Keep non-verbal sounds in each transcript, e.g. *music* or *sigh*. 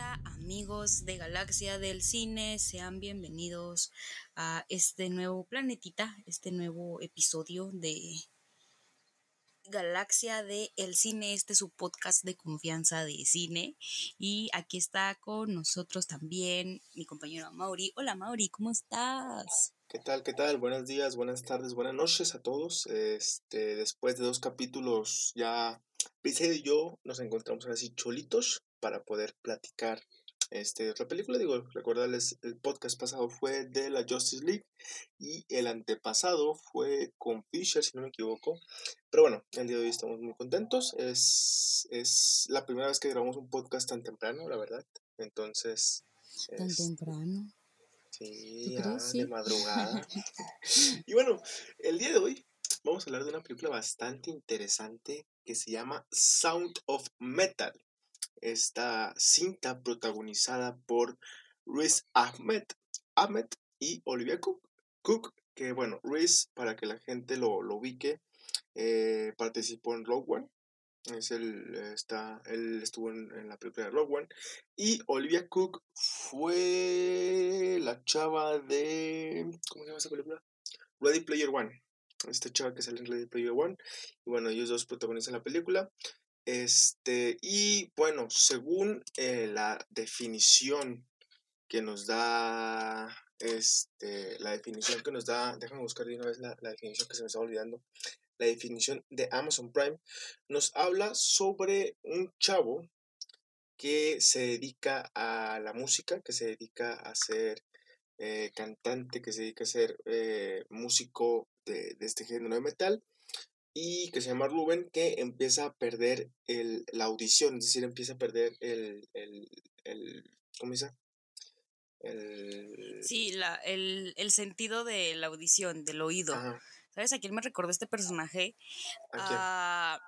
Amigos de Galaxia del Cine, sean bienvenidos a este nuevo planetita, este nuevo episodio de Galaxia del Cine, este es su podcast de confianza de cine y aquí está con nosotros también mi compañero Mauri. Hola Mauri, ¿cómo estás? ¿Qué tal? ¿Qué tal? Buenos días, buenas tardes, buenas noches a todos. Este, después de dos capítulos ya Pise y yo nos encontramos así cholitos para poder platicar este, otra película. Digo, recordarles, el podcast pasado fue de la Justice League y el antepasado fue con Fisher, si no me equivoco. Pero bueno, el día de hoy estamos muy contentos. Es, es la primera vez que grabamos un podcast tan temprano, la verdad. Entonces... Tan temprano. Sí, ya, de madrugada. *laughs* y bueno, el día de hoy vamos a hablar de una película bastante interesante que se llama Sound of Metal esta cinta protagonizada por Riz Ahmed, Ahmed y Olivia Cook. Cook, que bueno, Riz, para que la gente lo, ubique, eh, participó en Rogue One. Es el, está, él estuvo en, la película de Rogue One. Y Olivia Cook fue la chava de. ¿Cómo se llama esa película? Ready Player One. Esta chava que sale en Ready Player One. Y bueno, ellos dos protagonizan la película. Este, y bueno, según eh, la definición que nos da, este, la definición que nos da, déjame buscar de una vez la, definición que se me está olvidando, la definición de Amazon Prime, nos habla sobre un chavo que se dedica a la música, que se dedica a ser eh, cantante, que se dedica a ser eh, músico de, de, este género de metal y que se llama Rubén, que empieza a perder el, la audición, es decir, empieza a perder el, el, el ¿cómo dice? El... Sí, la, el, el, sentido de la audición, del oído. ¿Sabes a quién me recordó este personaje? ¿A,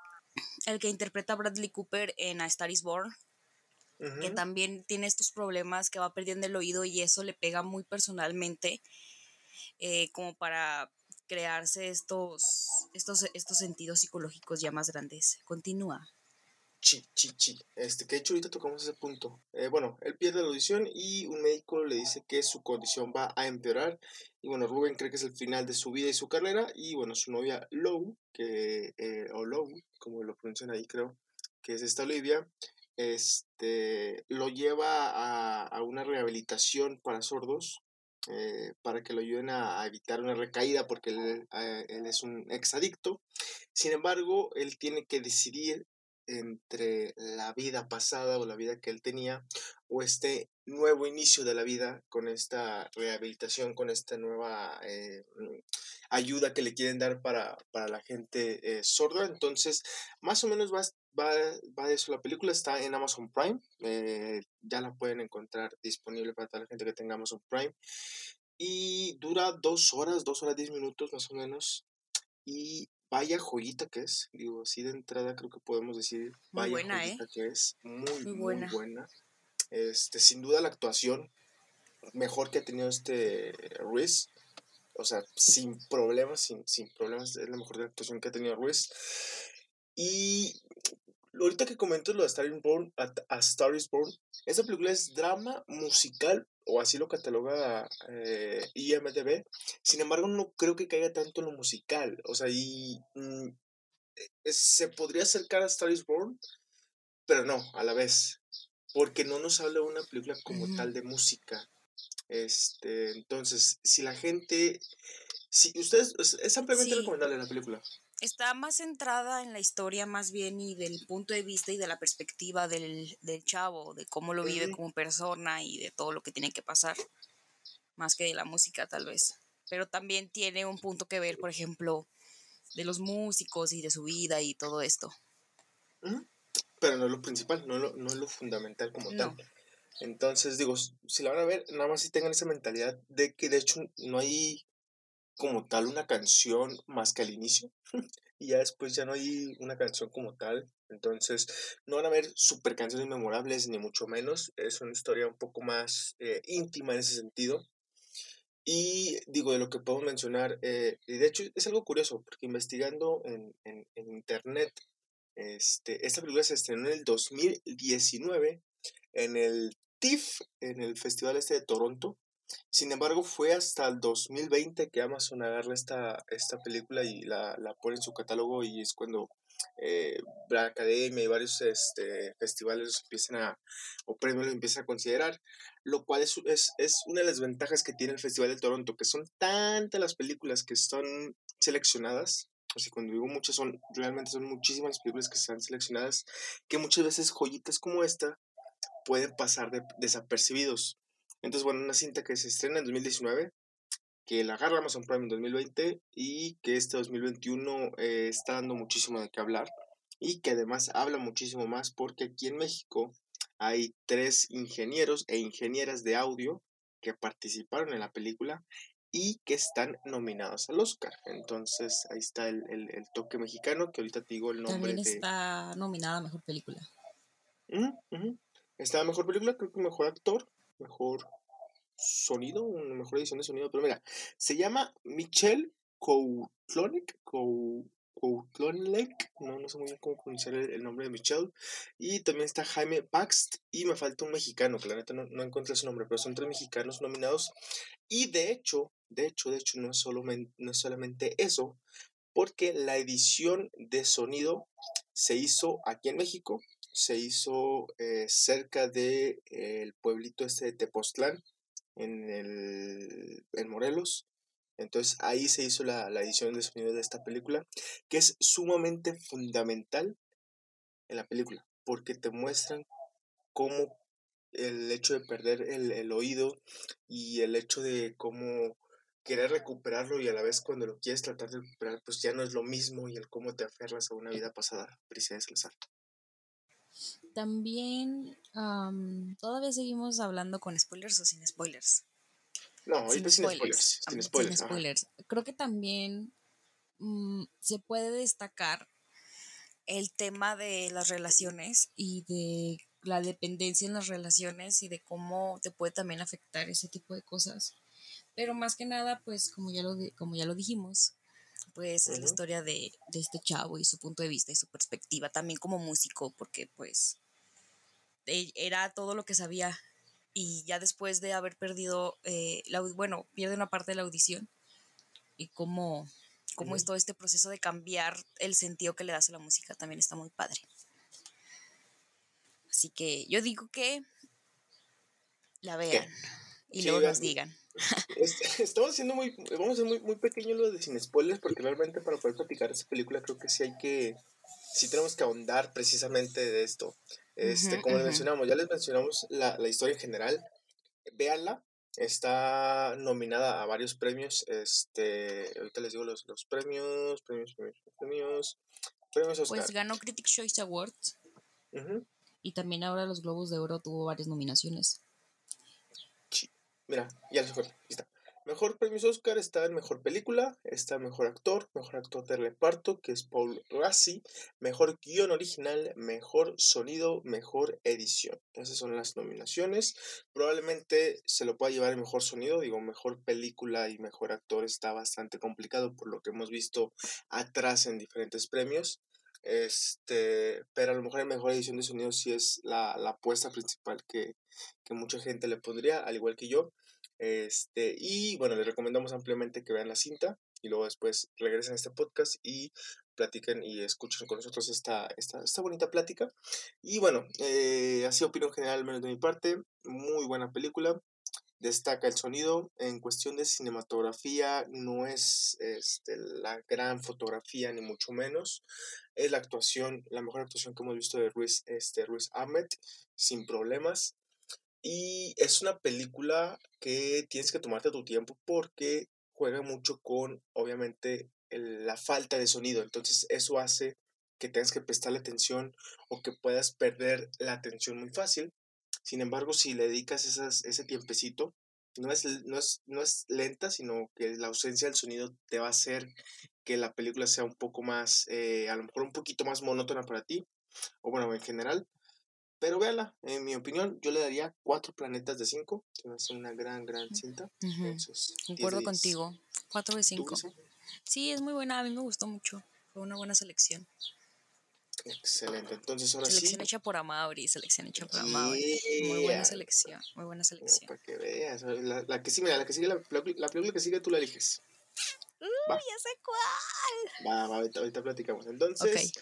el que interpreta a Bradley Cooper en A Star is Born. Que también tiene estos problemas que va perdiendo el oído y eso le pega muy personalmente. Eh, como para crearse estos, estos, estos sentidos psicológicos ya más grandes. Continúa. Chi, chi, chi. Este, que de hecho ahorita tocamos ese punto. Eh, bueno, él pierde la audición y un médico le dice que su condición va a empeorar. Y bueno, Rubén cree que es el final de su vida y su carrera. Y bueno, su novia Lou, que, eh, o Lou, como lo pronuncian ahí creo, que es esta Olivia, este, lo lleva a, a una rehabilitación para sordos eh, para que lo ayuden a, evitar una recaída porque él, eh, es un exadicto. Sin embargo, él tiene que decidir entre la vida pasada o la vida que él tenía o este nuevo inicio de la vida con esta rehabilitación, con esta nueva eh, ayuda que le quieren dar para, para la gente sorda. Entonces, más o menos va, va, va de eso. La película está en Amazon Prime. Eh, ya la pueden encontrar disponible para toda la gente que tenga Amazon Prime. Y dura dos horas, dos horas diez minutos más o menos. Y vaya joyita que es. Digo, así de entrada creo que podemos decir vaya buena, joyita que es. Muy, muy buena. Muy buena. Este, sin duda la actuación mejor que ha tenido este Ruiz. O sea, sin problemas, sin, sin problemas, es la mejor actuación que ha tenido Ruiz. Y ahorita que comento lo de Star is Born, a, Star is Born, esta película es drama musical, o así lo cataloga eh, IMDB. Sin embargo, no creo que caiga tanto en lo musical. O sea, y mm, e, se podría acercar a Star is Born, pero no, a la vez porque no nos habla una película como tal de música. Este, entonces, si la gente, si ustedes, es ampliamente recomendable la película. Está más centrada en la historia más bien y del punto de vista y de la perspectiva del, del chavo, de cómo lo vive como persona y de todo lo que tiene que pasar, más que de la música tal vez. Pero también tiene un punto que ver, por ejemplo, de los músicos y de su vida y todo esto pero no es lo principal, no, lo, no es lo fundamental como tal. Entonces, digo, si la van a ver, nada más si tengan esa mentalidad de que de hecho no hay como tal una canción más que al inicio. *laughs* y ya después ya no hay una canción como tal. Entonces, no van a ver super canciones memorables, ni mucho menos. Es una historia un poco más eh, íntima en ese sentido. Y digo, de lo que puedo mencionar, eh, y de hecho es algo curioso, porque investigando en, en, en internet este, esta película se estrenó en el 2019, en el TIFF, en el festival este de Toronto. Sin embargo, fue hasta el 2020 que Amazon agarra esta, esta película y la, la pone en su catálogo y es cuando eh, la academia y varios este, festivales empiezan a, o premios los empiezan a considerar, lo cual es, es, es, una de las ventajas que tiene el Festival de Toronto, que son tantas las películas que están seleccionadas, o sea, cuando digo muchas, son, realmente son muchísimas películas que están seleccionadas, que muchas veces joyitas como esta pueden pasar de, desapercibidos. Entonces, bueno, una cinta que se estrena en 2019, que la agarra Amazon Prime en 2020 y que este 2021 eh, está dando muchísimo de qué hablar y que además habla muchísimo más porque aquí en México hay tres ingenieros e ingenieras de audio que participaron en la película y que están nominados al Oscar. Entonces ahí está el, toque mexicano que ahorita te digo el nombre. También está nominada a Mejor Película. Está a Mejor Película, creo que Mejor Actor, Mejor sonido, una mejor edición de sonido, pero mira, se llama Michelle Koutlonek, no, no sé muy bien cómo pronunciar el, nombre de Michelle, y también está Jaime Baxt, y me falta un mexicano, que la neta no, no encontré su nombre, pero son tres mexicanos nominados, y de hecho, de hecho, de hecho, no es, solo, no es solamente eso, porque la edición de sonido se hizo aquí en México, se hizo eh, cerca del de, el pueblito este de Tepoztlán, en, el, en Morelos. Entonces ahí se hizo la, la, edición de sonido de esta película, que es sumamente fundamental en la película, porque te muestran cómo el hecho de perder el, el oído y el hecho de cómo querer recuperarlo y a la vez cuando lo quieres tratar de recuperar, pues ya no es lo mismo y el cómo te aferras a una vida pasada, Priscila Salazar. También todavía seguimos hablando con spoilers o sin spoilers. No, ahorita sin, spoilers. Sin spoilers. Creo que también mm, se puede destacar el tema de las relaciones y de la dependencia en las relaciones y de cómo te puede también afectar ese tipo de cosas. Pero más que nada, pues como ya lo, como ya lo dijimos, pues es la historia de, de, este chavo y su punto de vista y su perspectiva, también como músico, porque pues e, era todo lo que sabía. Y ya después de haber perdido, eh, la, bueno, pierde una parte de la audición y cómo, cómo es todo este proceso de cambiar el sentido que le das a la música, también está muy padre. Así que yo digo que la vean y luego nos digan. *laughs* Estamos haciendo muy, vamos a hacer muy, muy pequeño lo de sin spoilers, porque realmente para poder platicar esa película creo que sí hay que, sí tenemos que ahondar precisamente de esto. Este, como les mencionamos, ya les mencionamos la, la historia en general. Véanla, está nominada a varios premios. Este, ahorita les digo los, los premios, premios, premios, premios, premios Oscar. Pues ganó Critics Choice Awards. Y también ahora los Globos de Oro tuvo varias nominaciones. Mira, ya se fue. está. Mejor premios Oscar está en Mejor Película, está Mejor Actor, Mejor Actor de Reparto, que es Paul Rassi, Mejor Guión Original, Mejor Sonido, Mejor Edición. Esas son las nominaciones. Probablemente se lo pueda llevar el Mejor Sonido, digo, Mejor Película y Mejor Actor está bastante complicado por lo que hemos visto atrás en diferentes premios. Este, pero a lo mejor en mejor edición de sonido sí es la, la apuesta principal que, que mucha gente le pondría, al igual que yo. Este, y bueno, les recomendamos ampliamente que vean la cinta y luego después regresen a este podcast y platiquen y escuchen con nosotros esta, esta, esta bonita plática. Y bueno, eh, así opinión general, al menos de mi parte, muy buena película. Destaca el sonido. En cuestión de cinematografía, no es este, la gran fotografía, ni mucho menos. Es la actuación, la mejor actuación que hemos visto de Ruiz, este, Ruiz Ahmed, sin problemas. Y es una película que tienes que tomarte tu tiempo porque juega mucho con, obviamente, la falta de sonido. Entonces eso hace que tengas que prestarle atención o que puedas perder la atención muy fácil. Sin embargo, si le dedicas esas, ese tiempecito, no es, no, es, no es lenta, sino que la ausencia del sonido te va a hacer que la película sea un poco más, eh, a lo mejor un poquito más monótona para ti, o bueno, en general, pero véala, en mi opinión, yo le daría cuatro planetas de cinco. Es una gran, gran cinta. Concuerdo contigo. Cuatro de cinco. Sí, es muy buena. A mí me gustó mucho. Fue una buena selección. Excelente. Entonces ahora selección hecha por Amaury, selección hecha por Amaury. Muy buena selección, muy buena selección. Para que veas. La, la que sigue, la que sigue, la, la, película que sigue tú la eliges. Uy, ya sé cuál. Va, va, ahorita, ahorita platicamos. Entonces,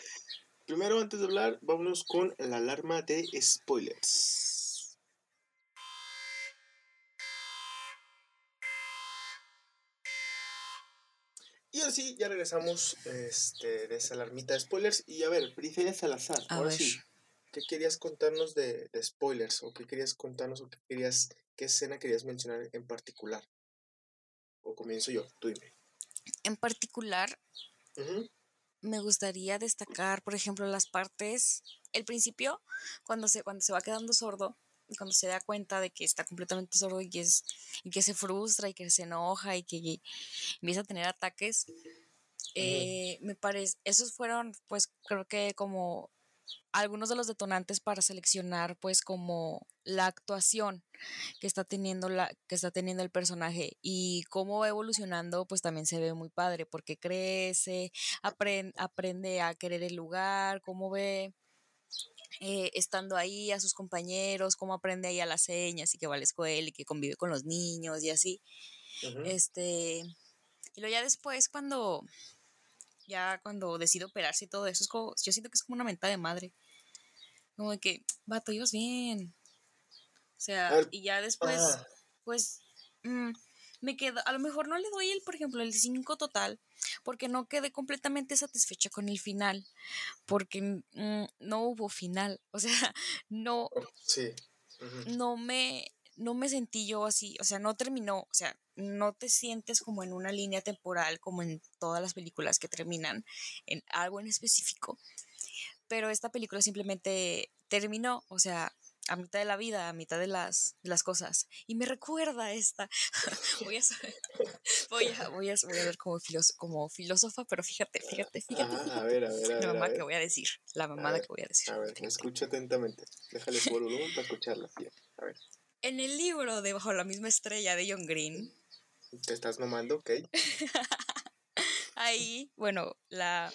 primero antes de hablar, vámonos con la alarma de spoilers. Y ahora sí, ya regresamos este, de esa alarmita de spoilers. Y a ver, Periferia Salazar, ahora sí. ¿Qué querías contarnos de, de, spoilers? ¿O qué querías contarnos? ¿O qué querías, qué escena querías mencionar en particular? ¿O comienzo yo? Tú dime. En particular, me gustaría destacar, por ejemplo, las partes, el principio, cuando se, cuando se va quedando sordo, cuando se da cuenta de que está completamente sordo y que, es, y que se frustra y que se enoja y que empieza a tener ataques, eh, me parece, esos fueron pues creo que como algunos de los detonantes para seleccionar pues como la actuación que está teniendo la que está teniendo el personaje y cómo va evolucionando pues también se ve muy padre porque crece aprende, aprende a querer el lugar cómo ve eh, estando ahí a sus compañeros, cómo aprende ahí a las señas y que va a la escuela y que convive con los niños y así. Este, y luego ya después cuando, ya cuando decide operarse y todo eso, es como, yo siento que es como una mentada de madre. Como de que, vato, ibas bien. O sea, y ya después, pues, mm, me quedo, a lo mejor no le doy el, por ejemplo, el 5 total, porque no quedé completamente satisfecha con el final, porque mm, no hubo final, o sea, *laughs* no, sí. no me, no me sentí yo así, o sea, no terminó, o sea, no te sientes como en una línea temporal como en todas las películas que terminan en algo en específico, pero esta película simplemente terminó, o sea, a mitad de la vida, a mitad de las, las cosas. Y me recuerda esta. *laughs* voy, a, voy, a, voy, a, voy a ver como, como filósofa, pero fíjate, fíjate, fíjate. Ah, a ver, a ver, La mamá que voy a decir. La mamada que voy a decir. A ver, escucha atentamente. Déjale su volumen para escucharla. A ver. En el libro de Bajo la misma estrella de John Green. Te estás nomando, ok. *laughs* Ahí, bueno, la,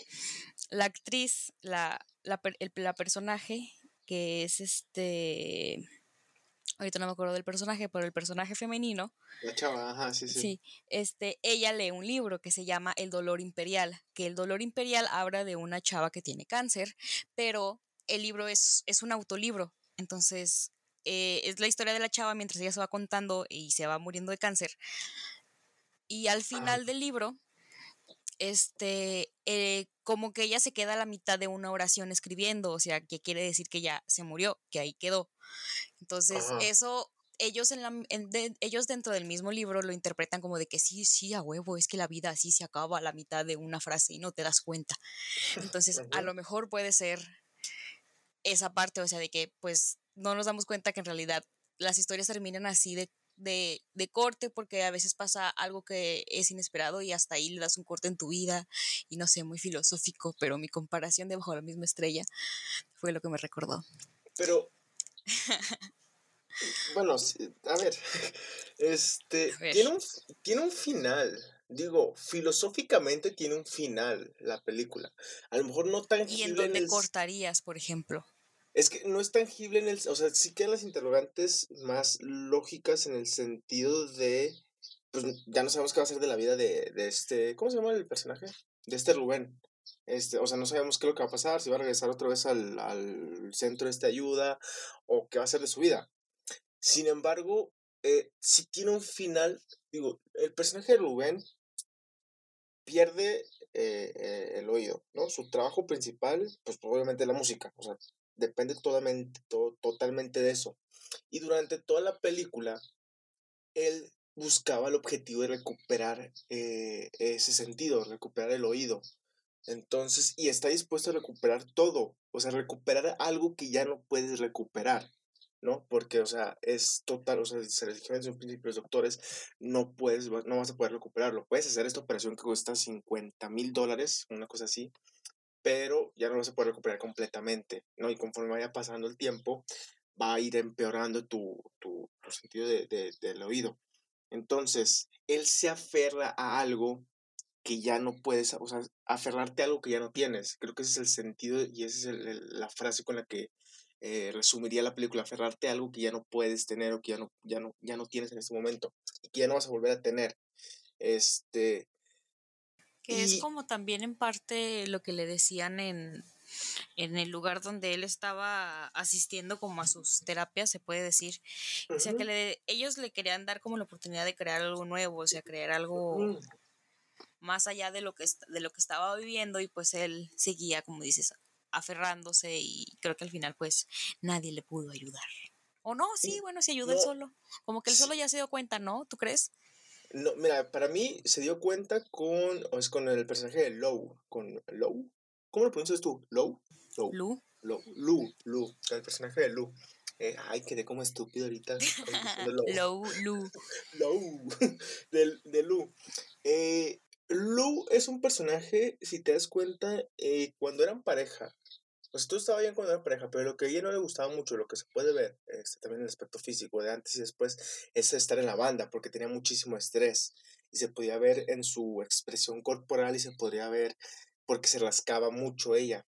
la actriz, la, la, el, la personaje que es este ahorita no me acuerdo del personaje, pero el personaje femenino. La chava, ajá, sí, sí. Sí, este, ella lee un libro que se llama El dolor imperial, que el dolor imperial habla de una chava que tiene cáncer, pero el libro es, es un autolibro, entonces eh, es la historia de la chava mientras ella se va contando y se va muriendo de cáncer. Y al final del libro, este, eh, como que ella se queda a la mitad de una oración escribiendo, o sea, que quiere decir que ya se murió, que ahí quedó. Entonces, eso ellos, en la, ellos dentro del mismo libro lo interpretan como de que sí, sí, a huevo, es que la vida así se acaba a la mitad de una frase y no te das cuenta. Entonces, a lo mejor puede ser esa parte, o sea, de que pues no nos damos cuenta que en realidad las historias terminan así de de, de, corte porque a veces pasa algo que es inesperado y hasta ahí le das un corte en tu vida y no sé, muy filosófico, pero mi comparación de bajo la misma estrella fue lo que me recordó. Pero, *laughs* bueno, a ver, *laughs* este, Tiene, un, tiene un final. Digo, filosóficamente tiene un final la película. A lo mejor no tan... ¿Y en dónde cortarías, por ejemplo? Es que no es tangible en el. O sea, sí quedan las interrogantes más lógicas en el sentido de. Pues ya no sabemos qué va a ser de la vida de, de este. ¿Cómo se llama el personaje? De este Rubén. Este, o sea, no sabemos qué es lo que va a pasar, si va a regresar otra vez al, al centro de esta ayuda, o qué va a ser de su vida. Sin embargo, eh, si tiene un final, digo, el personaje de Rubén pierde eh, eh, el oído, ¿no? Su trabajo principal, pues obviamente la música, o sea, depende totalmente, totalmente de eso. Y durante toda la película, él buscaba el objetivo de recuperar eh, ese sentido, recuperar el oído. Entonces, y está dispuesto a recuperar todo, o sea, recuperar algo que ya no puedes recuperar, ¿no? Porque, o sea, es total, o sea, se les dijeron un principio los doctores, no puedes, no vas a poder recuperarlo. Puedes hacer esta operación que cuesta 50 mil dólares, una cosa así, pero ya no se puede recuperar completamente, ¿no? Y conforme vaya pasando el tiempo, va a ir empeorando tu, tu, sentido de, del oído. Entonces, él se aferra a algo que ya no puedes, o sea, aferrarte a algo que ya no tienes. Creo que ese es el sentido y esa es la frase con la que eh, resumiría la película, aferrarte a algo que ya no puedes tener o que ya no, ya no, ya no tienes en este momento y que ya no vas a volver a tener. Este. Que es como también en parte lo que le decían en, en el lugar donde él estaba asistiendo como a sus terapias, se puede decir. O sea, que le, ellos le querían dar como la oportunidad de crear algo nuevo, o sea, crear algo más allá de lo, que, de lo que estaba viviendo y pues él seguía, como dices, aferrándose y creo que al final pues nadie le pudo ayudar. O no, sí, bueno, se ayudó él solo. Como que él solo ya se dio cuenta, ¿no? ¿Tú crees? No, mira, para mí se dio cuenta con, es con el personaje de Low, con Low. ¿Cómo lo pronuncias tú? ¿Low? Low. Lu. Low. Lu, Lu, el personaje de Lu. Eh, ay, quedé como estúpido ahorita. Low, *laughs* Lu. *laughs* Low, *laughs* de, de Lu. Eh, Lu es un personaje, si te das cuenta, eh, cuando eran pareja, tú estaba bien cuando eran pareja, pero lo que a ella no le gustaba mucho, lo que se puede ver, este, también el aspecto físico de antes y después, es estar en la banda, porque tenía muchísimo estrés y se podía ver en su expresión corporal y se podría ver porque se rascaba mucho ella.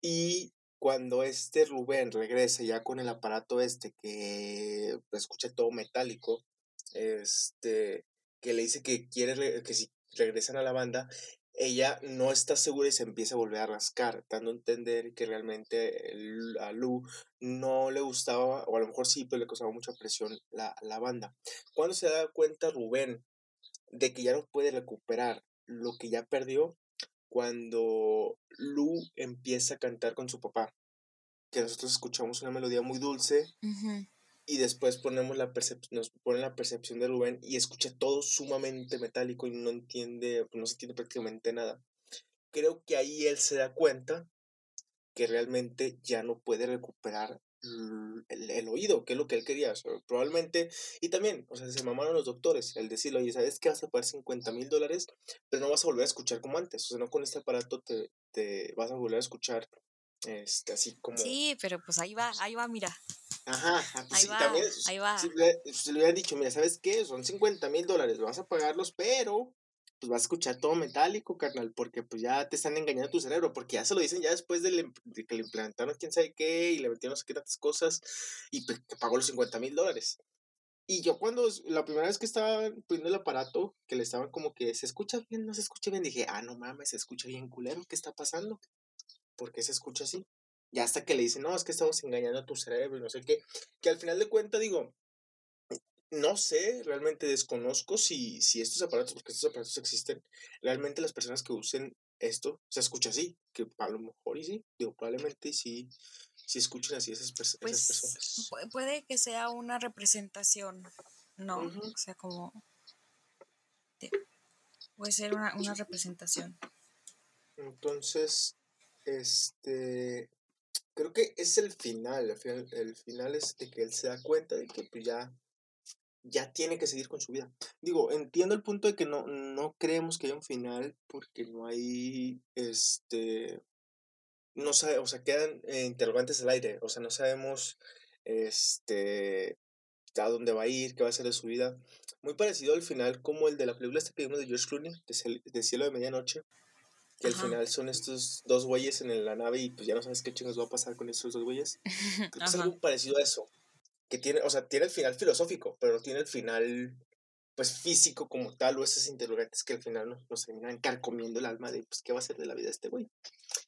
Y cuando este Rubén regresa ya con el aparato este que escucha todo metálico, este, que le dice que quiere, que si regresan a la banda, ella no está segura y se empieza a volver a rascar, dando a entender que realmente a Lu no le gustaba, o a lo mejor sí, pero le causaba mucha presión la, la banda. Cuando se da cuenta Rubén de que ya no puede recuperar lo que ya perdió, cuando Lu empieza a cantar con su papá, que nosotros escuchamos una melodía muy dulce, y después ponemos la nos pone la percepción de Rubén y escucha todo sumamente metálico y no entiende, no se entiende prácticamente nada. Creo que ahí él se da cuenta que realmente ya no puede recuperar el, oído, que es lo que él quería. probablemente, y también, o sea, se mamaron los doctores, el decirle, oye, ¿sabes qué? Vas a pagar 50 mil dólares, pero no vas a volver a escuchar como antes. O sea, no con este aparato te, te vas a volver a escuchar este, así como... Sí, pero pues ahí va, ahí va, mira. Ajá, ah, pues ahí va, también, ahí va. Si le, hubiera dicho, mira, ¿sabes qué? Son 50 mil dólares, vas a pagarlos, pero pues vas a escuchar todo metálico, carnal, porque pues ya te están engañando tu cerebro, porque ya se lo dicen ya después de, que le implantaron quién sabe qué y le metieron no sé qué tantas cosas y pues, pagó los 50 mil dólares. Y yo cuando, la primera vez que estaba poniendo el aparato, que le estaban como que, ¿se escucha bien? ¿No se escucha bien? Dije, ah, no mames, se escucha bien culero, ¿qué está pasando? ¿Por qué se escucha así? Ya hasta que le dicen, no, es que estamos engañando a tu cerebro y no sé qué. Que al final de cuentas digo, no sé, realmente desconozco si, si estos aparatos, porque estos aparatos existen, realmente las personas que usen esto se escucha así, que a lo mejor y sí, digo, probablemente sí, sí escuchen así esas, esas pues, personas. Puede que sea una representación, ¿no? O sea, como... puede ser una, una representación. Entonces, este, creo que es el final, el final, el final es de que él se da cuenta de que pues ya, ya tiene que seguir con su vida. Digo, entiendo el punto de que no, no creemos que haya un final porque no hay, este, no sabe, o sea, quedan eh, interrogantes al aire, o sea, no sabemos, este, a dónde va a ir, qué va a hacer de su vida. Muy parecido al final como el de la película este que vimos de George Clooney, de Cielo de Medianoche, que al final son estos dos güeyes en la nave y pues ya no sabes qué chingos va a pasar con esos dos güeyes. *laughs* Creo que es algo parecido a eso. Que tiene, o sea, tiene el final filosófico, pero no tiene el final pues físico como tal o esas interrogantes que al final nos, nos terminan carcomiendo el alma de pues qué va a ser de la vida de este güey.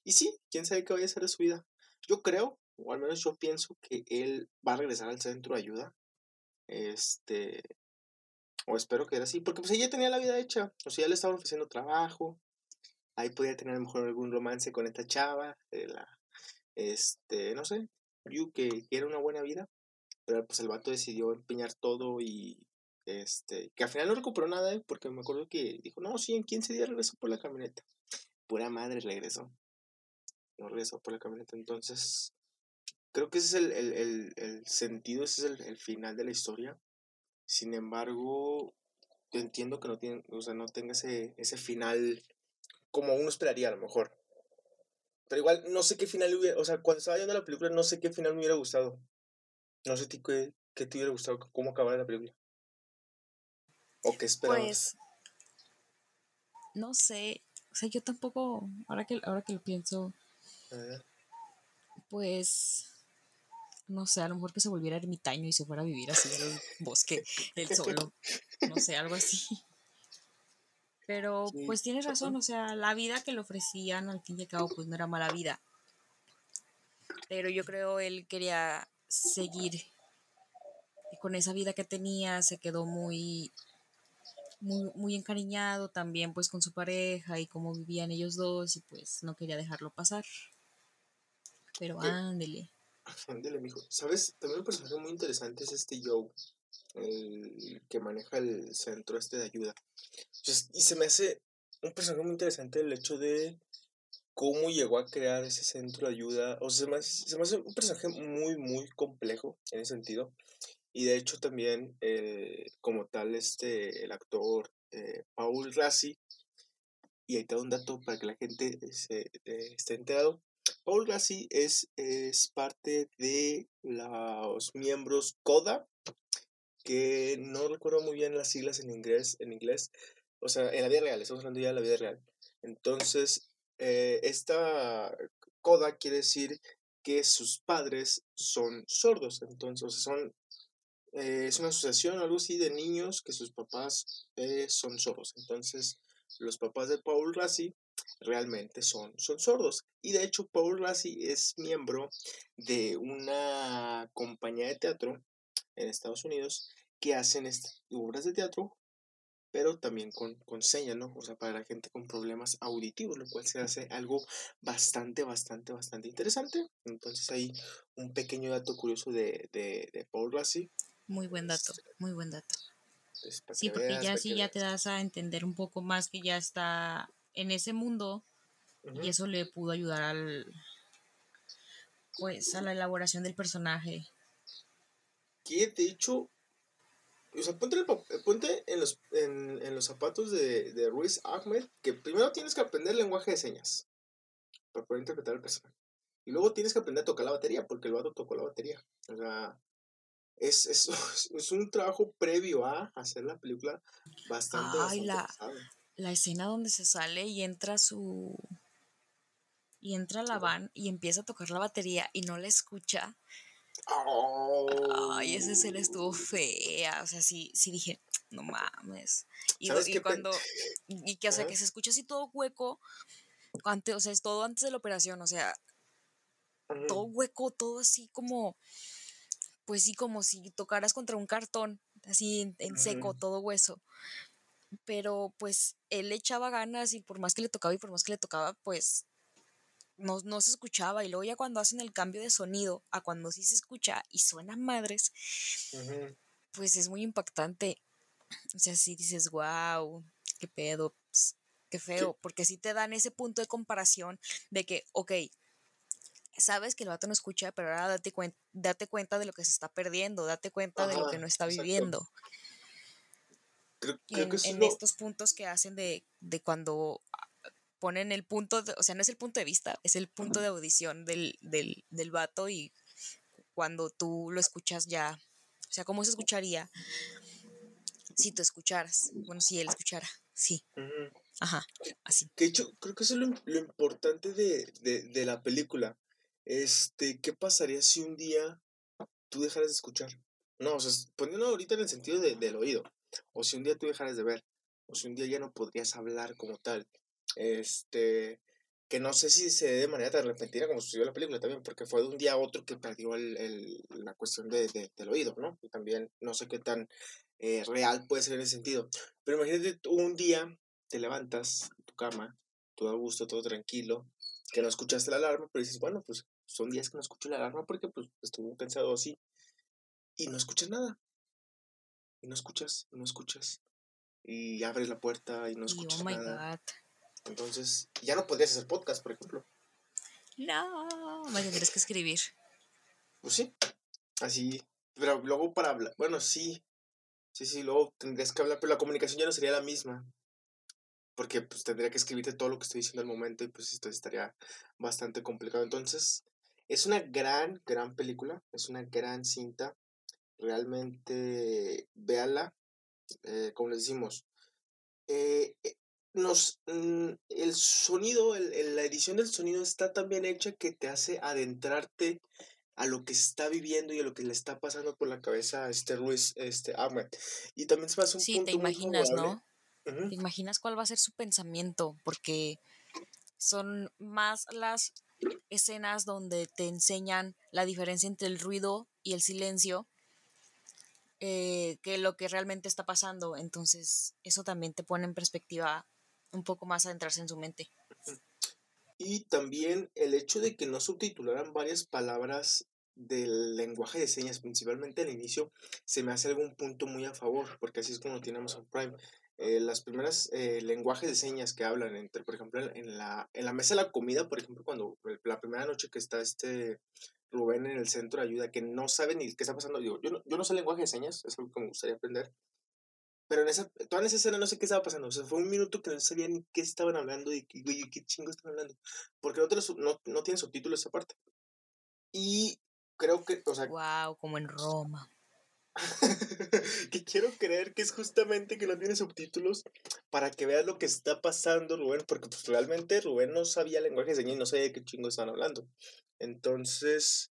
Y sí, quién sabe qué va a ser de su vida. Yo creo, o al menos yo pienso que él va a regresar al centro de ayuda. Este, o espero que era así, porque pues ella tenía la vida hecha, o sea, ya le estaban ofreciendo trabajo, ahí podía tener mejor algún romance con esta chava, de la, este, no sé, Yu que quiere una buena vida, pero pues el vato decidió empeñar todo y, este, que al final no recuperó nada, ¿eh? porque me acuerdo que dijo, no, sí, en 15 días regresó por la camioneta. Pura madre regresó. No regresó por la camioneta, entonces creo que ese es el, el, el, el sentido, ese es el, final de la historia. Sin embargo, entiendo que no tiene, o sea, no tenga ese, ese final como uno esperaría a lo mejor. Pero igual, no sé qué final hubiera, o sea, cuando estaba viendo la película, no sé qué final me hubiera gustado. No sé qué, qué te hubiera gustado, cómo acabara la película. O qué esperabas. Pues, no sé, o sea, yo tampoco, ahora que, ahora que lo pienso, pues, no sé, a lo mejor que se volviera ermitaño y se fuera a vivir así en el bosque, él solo, no sé, algo así. Pero pues tienes razón, o sea, la vida que le ofrecían al fin y al cabo pues no era mala vida. Pero yo creo él quería seguir con esa vida que tenía, se quedó muy muy, muy encariñado también pues con su pareja y cómo vivían ellos dos y pues no quería dejarlo pasar. Pero ándele. Ándele, mijo. ¿Sabes? También un personaje muy interesante es este Joe, el que maneja el centro este de ayuda. y se me hace un personaje muy interesante el hecho de cómo llegó a crear ese centro de ayuda. O sea, se me hace, se me hace un personaje muy, muy complejo en ese sentido. Y de hecho también, eh, como tal, este, el actor eh, Paul Rassi, y ahí te un dato para que la gente se, eh, esté enterado, Paul Rassi es, es parte de los miembros CODA, que no recuerdo muy bien las siglas en inglés, en inglés, o sea, en la vida real, estamos hablando ya de la vida real. Entonces, esta CODA quiere decir que sus padres son sordos, entonces son eh, es una asociación, algo así, de niños que sus papás eh, son sordos. Entonces, los papás de Paul Rassi realmente son, son sordos. Y de hecho, Paul Rassi es miembro de una compañía de teatro en Estados Unidos que hacen obras de teatro, pero también con, con señas, ¿no? O sea, para la gente con problemas auditivos, lo cual se hace algo bastante, bastante, bastante interesante. Entonces, hay un pequeño dato curioso de, de, de Paul Rassi muy buen dato, muy buen dato. Sí, porque ya sí ya te das a entender un poco más que ya está en ese mundo y eso le pudo ayudar al pues a la elaboración del personaje. Que de hecho, o sea, ponte, ponte en, los, en, en, los zapatos de, de Ruiz Ahmed, que primero tienes que aprender lenguaje de señas para poder interpretar el personaje. Y luego tienes que aprender a tocar la batería, porque el vato tocó la batería. O sea, es, es, *laughs* es, un trabajo previo a hacer la película bastante, Ay, la, la escena donde se sale y entra su y entra la van y empieza a tocar la batería y no la escucha. Ay, esa escena estuvo fea. O sea, sí, sí dije, no mames. Y, y cuando. Y que, o sea, que se escucha así todo hueco. Antes, o sea, es todo antes de la operación. O sea, todo hueco, todo así como pues sí, como si tocaras contra un cartón, así en, seco, todo hueso. Pero pues él le echaba ganas y por más que le tocaba y por más que le tocaba, pues no, no se escuchaba. Y luego ya cuando hacen el cambio de sonido a cuando sí se escucha y suena madres, pues es muy impactante. O sea, sí dices, wow, qué pedo, qué feo, porque sí te dan ese punto de comparación de que, ok, sabes que el vato no escucha, pero ahora date, date cuenta de lo que se está perdiendo, date cuenta de lo que no está viviendo. en, estos puntos que hacen de, cuando ponen el punto, o sea, no es el punto de vista, es el punto de audición del, del, del vato y cuando tú lo escuchas ya, o sea, ¿cómo se escucharía si tú escucharas? Bueno, si él escuchara, sí. Ajá, así. De hecho, creo que eso es lo, importante de, de, la película. Este, ¿qué pasaría si un día tú dejaras de escuchar? No, o sea, poniendo ahorita en el sentido de, del oído. O si un día tú dejaras de ver. O si un día ya no podrías hablar como tal. Este, que no sé si se dé de manera tan repentina como sucedió en la película también, porque fue de un día a otro que perdió el, el, la cuestión de, del oído, ¿no? Y también no sé qué tan eh, real puede ser en ese sentido. Pero imagínate, un día te levantas en tu cama, todo a gusto, todo tranquilo, que no escuchaste la alarma, pero dices, bueno, pues son días que no escucho la alarma porque pues estuve pensado así y no escuchas nada. Y no escuchas, no escuchas. Y abres la puerta y no escuchas oh my nada. God. Entonces, ya no podrías hacer podcast, por ejemplo. No, me tendrías que escribir. Pues sí, así. Pero luego para hablar, bueno, sí. Sí, sí, luego tendrías que hablar, pero la comunicación ya no sería la misma porque pues tendría que escribirte todo lo que estoy diciendo al momento y pues esto estaría bastante complicado. Entonces, es una gran, gran película, es una gran cinta. Realmente, véala, eh, como les decimos. Eh, eh, nos mm, el sonido, el, la edición del sonido está tan bien hecha que te hace adentrarte a lo que está viviendo y a lo que le está pasando por la cabeza a este Ruiz, este Ahmed. Y también se pasa un sí, te imaginas, ¿no? Te imaginas cuál va a ser su pensamiento, porque son más las escenas donde te enseñan la diferencia entre el ruido y el silencio eh, que lo que realmente está pasando. Entonces, eso también te pone en perspectiva un poco más a entrarse en su mente. Y también el hecho de que no subtitularan varias palabras del lenguaje de señas, principalmente al inicio, se me hace algún punto muy a favor, porque así es como tiene Amazon Prime. Eh, las primeras eh, lenguajes de señas que hablan entre, por ejemplo, en la, en la mesa de la comida, por ejemplo, cuando la primera noche que está este Rubén en el centro de ayuda, que no sabe ni qué está pasando, yo, yo, no, yo no sé lenguaje de señas, es algo que me gustaría aprender, pero en esa, toda esa escena no sé qué estaba pasando. O sea, fue un minuto que no sabía ni qué estaban hablando y, güey, qué chingo estaban hablando. Porque no, no, no tiene subtítulos esa parte. Y creo que, o sea... Wow, como en Roma. *laughs* que quiero creer que es justamente que no tiene subtítulos para que veas lo que está pasando Rubén, porque pues realmente Rubén no sabía lenguaje de señas y no sabía de qué chingo estaban hablando. Entonces,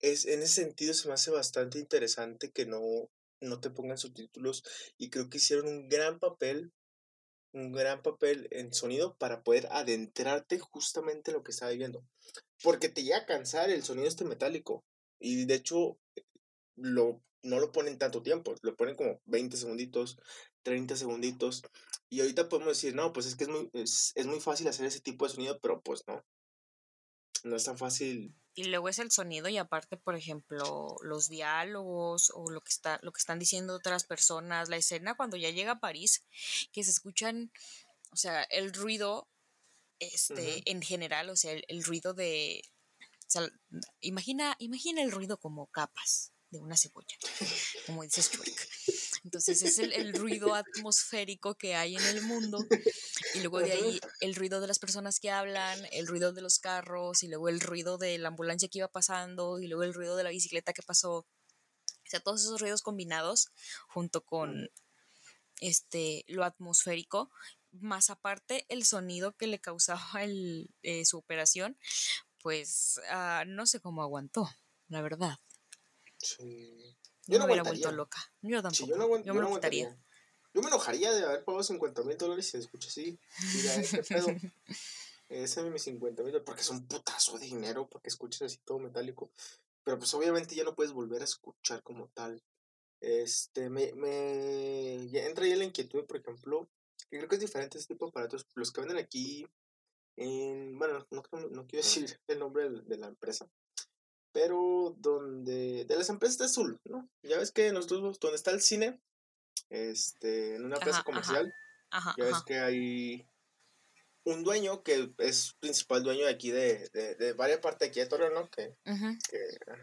es, en ese sentido se me hace bastante interesante que no, no te pongan subtítulos y creo que hicieron un gran papel, un gran papel en sonido para poder adentrarte justamente en lo que estaba viviendo. Porque te llega a cansar el sonido este metálico y de hecho lo, no lo ponen tanto tiempo, lo ponen como 20 segunditos, 30 segunditos y ahorita podemos decir, no, pues es que es muy, es, es muy fácil hacer ese tipo de sonido, pero pues no, no es tan fácil. Y luego es el sonido y aparte, por ejemplo, los diálogos o lo que está, lo que están diciendo otras personas, la escena cuando ya llega a París, que se escuchan, o sea, el ruido, este, en general, o sea, el, ruido de, o sea, imagina, imagina el ruido como capas de una cebolla, como dice Shrek. Entonces es el, ruido atmosférico que hay en el mundo y luego de ahí el ruido de las personas que hablan, el ruido de los carros y luego el ruido de la ambulancia que iba pasando y luego el ruido de la bicicleta que pasó. O sea, todos esos ruidos combinados junto con este lo atmosférico más aparte el sonido que le causaba el, eh, su operación, pues ah, no sé cómo aguantó, la verdad. Sí. Yo no me hubiera vuelto loca. Yo tampoco. yo, no, yo, me lo quitaría. Yo me enojaría de haber pagado 50 mil dólares y se escucha así. Mira, este pedo. *laughs* Ese es mi 50 mil porque es un putazo de dinero porque escuches así todo metálico. Pero pues obviamente ya no puedes volver a escuchar como tal. Este, me, me entra ahí la inquietud, por ejemplo, que creo que es diferente este tipo de aparatos. Los que venden aquí, en, bueno, no, no, quiero *laughs* decir el nombre de la empresa, pero donde, de las empresas de azul, ¿no? Ya ves que nosotros, donde está el cine, este, en una plaza comercial, ya ves que hay un dueño que es principal dueño de aquí de, de, de varias partes de aquí de Torreón, ¿no? Que,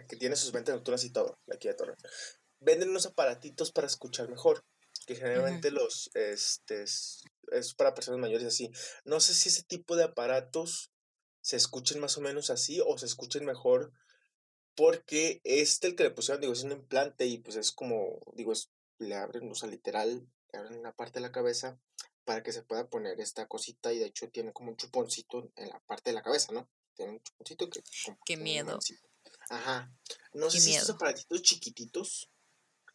que, tiene sus ventas nocturnas y todo, de aquí de Torreón. Venden unos aparatitos para escuchar mejor, que generalmente los, este, es, es, para personas mayores así. No sé si ese tipo de aparatos se escuchen más o menos así o se escuchen mejor porque este, el que le pusieron, digo, es un implante y pues es como, digo, es, le abren, o sea, literal, le abren una parte de la cabeza para que se pueda poner esta cosita y de hecho tiene como un chuponcito en la parte de la cabeza, ¿no? Tiene un chuponcito que... Qué miedo. Ajá. No sé si esos aparatitos chiquititos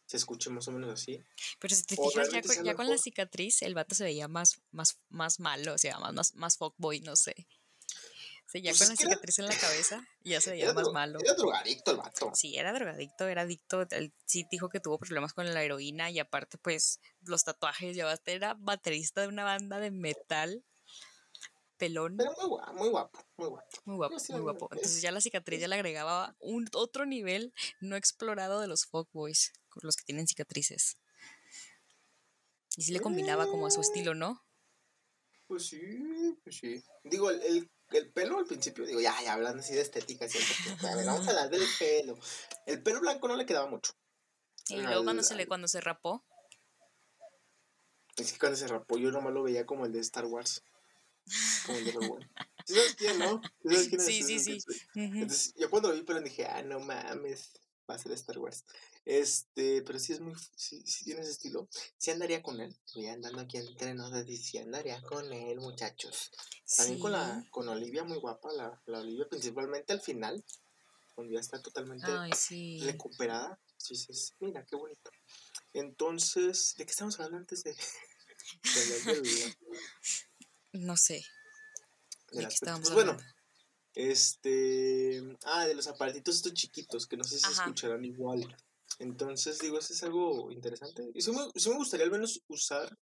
se escuchen más o menos así. Pero si te fijas, ya, con, la cicatriz, el vato se veía más, más, más malo, o sea, más, más, más fuckboy, no sé. Sí, ya pues con la cicatriz en la cabeza ya se *laughs* veía más malo. Era drogadicto el vato. Sí, era drogadicto, era adicto. Él sí dijo que tuvo problemas con la heroína y aparte, pues, los tatuajes. Ya era baterista de una banda de metal. Pelón. Pero muy guapo, muy guapo, muy guapo. Muy guapo, muy guapo. Entonces ya la cicatriz ya le agregaba un otro nivel no explorado de los fuckboys, los que tienen cicatrices. Y sí le combinaba como a su estilo, ¿no? Pues sí, pues sí. Digo, el el pelo al principio, digo, ya, ya hablando así de estética, siempre, a ver, vamos a hablar del pelo. El pelo blanco no le quedaba mucho. Y luego cuando se le, cuando se rapó. Es que cuando se rapó yo nomás lo veía como el de Star Wars. Como el de ¿Sí sabes quién, no? ¿Sí, sabes quién es? Sí, sí, sí. Entonces, yo cuando lo vi, pero dije, ah, no mames. Va a ser Star Wars. Este, pero sí es muy, sí, sí tienes estilo. Sí andaría con él. Voy andando aquí entre nosotros sí andaría con él, muchachos. También con la, con Olivia muy guapa, la, la Olivia principalmente al final, cuando ya está totalmente recuperada. Sí, sí, mira, qué bonito. Entonces, ¿de qué estamos hablando antes de, *laughs* No sé. De, las pues bueno, este. Ah, de los aparatitos estos chiquitos, que no sé si se escucharán igual. Entonces, digo, eso es algo interesante. Y sí me, me gustaría al menos usar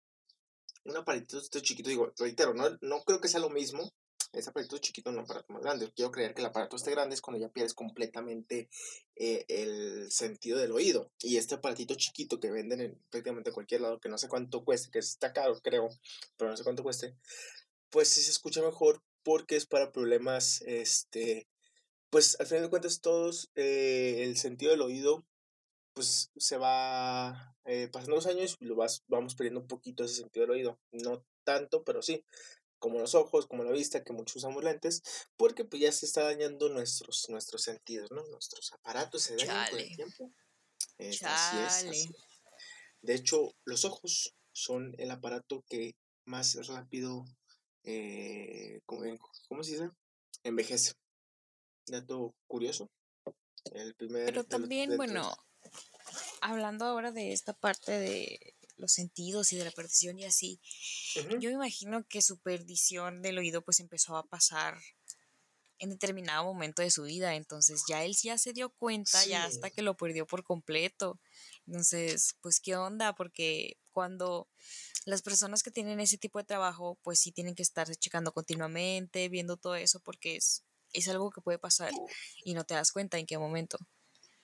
un aparatito chiquito. Digo, reitero, no, no creo que sea lo mismo. Ese aparatito chiquito en un aparato más grande. Quiero creer que el aparato esté grande es cuando ya pierdes completamente eh, el sentido del oído. Y este aparatito chiquito que venden en prácticamente cualquier lado, que no sé cuánto cueste, que está caro, creo, pero no sé cuánto cueste, pues sí se escucha mejor porque es para problemas, este, pues al final de cuentas todos, eh, el sentido del oído, pues se va eh, pasando los años y lo vas, vamos perdiendo un poquito ese sentido del oído. No tanto, pero sí, como los ojos, como la vista, que muchos usamos lentes, porque pues ya se está dañando nuestros, nuestros sentidos, ¿no? Nuestros aparatos se dañan con el tiempo. así es. De hecho, los ojos son el aparato que más rápido eh, ¿cómo, se dice? Envejece. Dato curioso. El primer, Pero también, bueno, hablando ahora de esta parte de los sentidos y de la perdición y así, yo imagino que su perdición del oído pues empezó a pasar en determinado momento de su vida, entonces ya él ya se dio cuenta, ya hasta que lo perdió por completo. Entonces, pues qué onda, porque cuando las personas que tienen ese tipo de trabajo, pues sí tienen que estar checando continuamente, viendo todo eso, porque es, es algo que puede pasar y no te das cuenta en qué momento.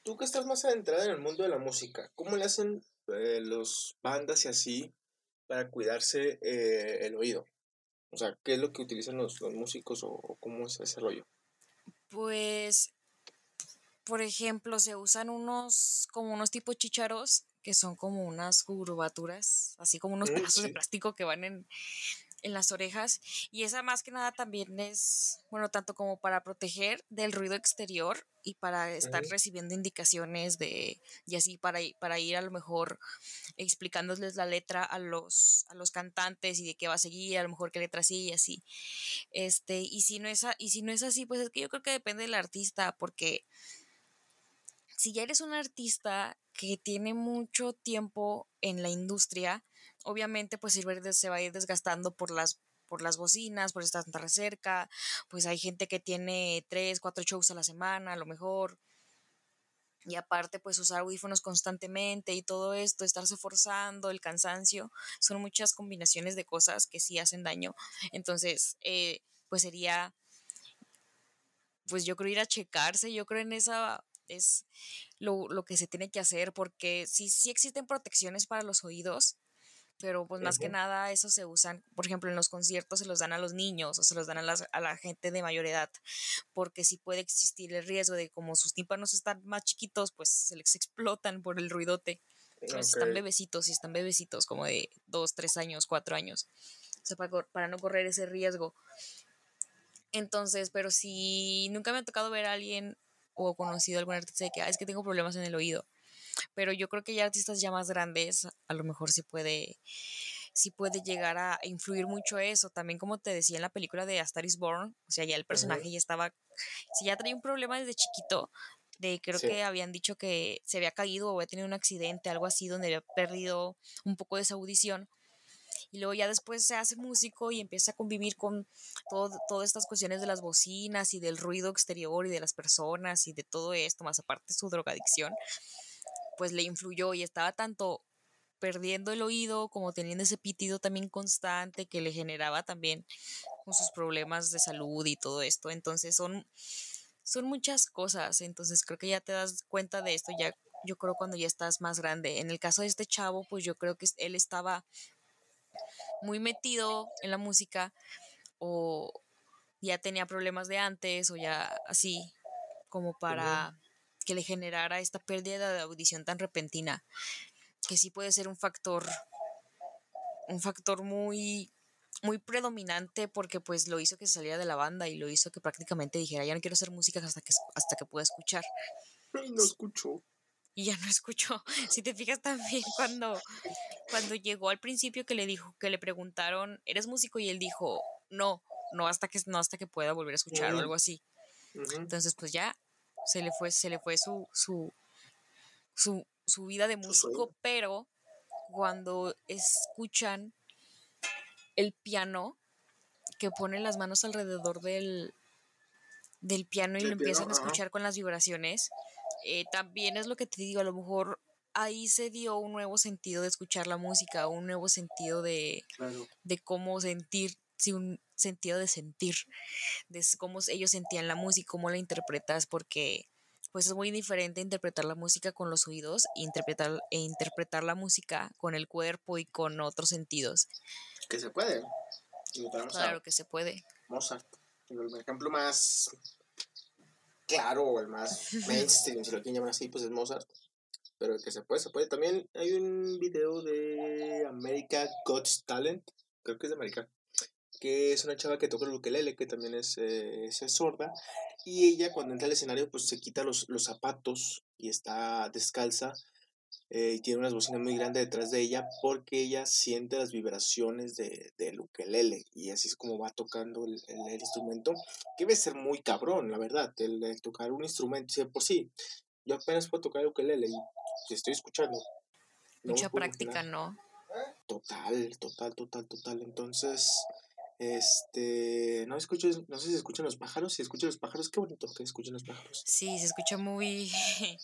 Tú que estás más adentrada en el mundo de la música, ¿cómo le hacen eh, los bandas y así para cuidarse eh, el oído? O sea, ¿qué es lo que utilizan los, los músicos o, cómo es ese rollo? Pues, por ejemplo, se usan unos, como unos tipos chicharos que son como unas curvaturas, así como unos pedazos de plástico que van en, en las orejas. Y esa más que nada también es, bueno, tanto como para proteger del ruido exterior y para estar recibiendo indicaciones de, y así para, para ir a lo mejor explicándoles la letra a los, a los cantantes y de qué va a seguir, a lo mejor qué letra sigue y así. Este, y si no es, y si no es así, pues es que yo creo que depende del artista, porque si ya eres un artista que tiene mucho tiempo en la industria, obviamente pues se va a ir desgastando por las por las bocinas, por estar tan cerca, pues hay gente que tiene tres, cuatro shows a la semana, a lo mejor, y aparte pues usar audífonos constantemente y todo esto, estarse forzando, el cansancio, son muchas combinaciones de cosas que sí hacen daño. Entonces, eh, pues sería, pues yo creo ir a checarse, yo creo en esa es lo, que se tiene que hacer, porque sí, sí existen protecciones para los oídos, pero pues más que nada eso se usan, por ejemplo, en los conciertos se los dan a los niños o se los dan a, a la gente de mayor edad, porque sí puede existir el riesgo de como sus tímpanos están más chiquitos, pues se les explotan por el ruidote. Si están bebecitos, si están bebecitos como de dos, tres años, cuatro años, o sea, para, para no correr ese riesgo. Entonces, pero si nunca me ha tocado ver a alguien o conocido algún artista de que es que tengo problemas en el oído. Pero yo creo que ya artistas ya más grandes, a lo mejor sí puede, sí puede llegar a influir mucho eso. También como te decía en la película de A Star is Born, o sea, ya el personaje ya estaba, si ya traía un problema desde chiquito, de creo que habían dicho que se había caído o había tenido un accidente, algo así, donde había perdido un poco de esa audición y luego ya después se hace músico y empieza a convivir con todo, todas estas cuestiones de las bocinas y del ruido exterior y de las personas y de todo esto, más aparte su drogadicción, pues le influyó y estaba tanto perdiendo el oído como teniendo ese pitido también constante que le generaba también con sus problemas de salud y todo esto. Entonces son, son muchas cosas, entonces creo que ya te das cuenta de esto ya yo creo cuando ya estás más grande. En el caso de este chavo, pues yo creo que él estaba muy metido en la música o ya tenía problemas de antes o ya así como para que le generara esta pérdida de audición tan repentina que sí puede ser un factor un factor muy muy predominante porque pues lo hizo que saliera de la banda y lo hizo que prácticamente dijera ya no quiero hacer música hasta que hasta que pueda escuchar no escucho y ya no escuchó. *laughs* Si te fijas también cuando, cuando llegó al principio que le dijo, que le preguntaron, ¿eres músico? Y él dijo, no, no hasta que, no hasta que pueda volver a escuchar o algo así. Entonces, pues ya se le fue, se le fue su, su, su, su vida de músico, pero cuando escuchan el piano, que pone las manos alrededor del, del piano y lo empiezan a escuchar con las vibraciones, eh, también es lo que te digo, a lo mejor ahí se dio un nuevo sentido de escuchar la música, un nuevo sentido de, de cómo sentir, sí, un sentido de sentir, de cómo ellos sentían la música, cómo la interpretas, porque pues es muy diferente interpretar la música con los oídos e interpretar, e interpretar la música con el cuerpo y con otros sentidos. Que se puede. claro que se puede. Mozart. El ejemplo más claro o el más *laughs* mainstream, si lo quieren llamar así, pues es Mozart. Pero que se puede, se puede. También hay un video de America Got Talent, creo que es de América, que es una chava que toca el ukelele, que también es, eh, es sorda, y ella cuando entra al escenario pues se quita los, los zapatos y está descalza eh, y tiene unas bocinas muy grandes detrás de ella porque ella siente las vibraciones de, del ukelele y así es como va tocando el, el, instrumento, que debe ser muy cabrón, la verdad, el, tocar un instrumento, sí, por sí, yo apenas puedo tocar el ukelele y estoy escuchando. Mucha práctica, ¿no? Total, total, total, total. Entonces, este, no escucho, no sé si escuchan los pájaros, si escuchan los pájaros, qué bonito que escuchen los pájaros. Sí, se escucha muy,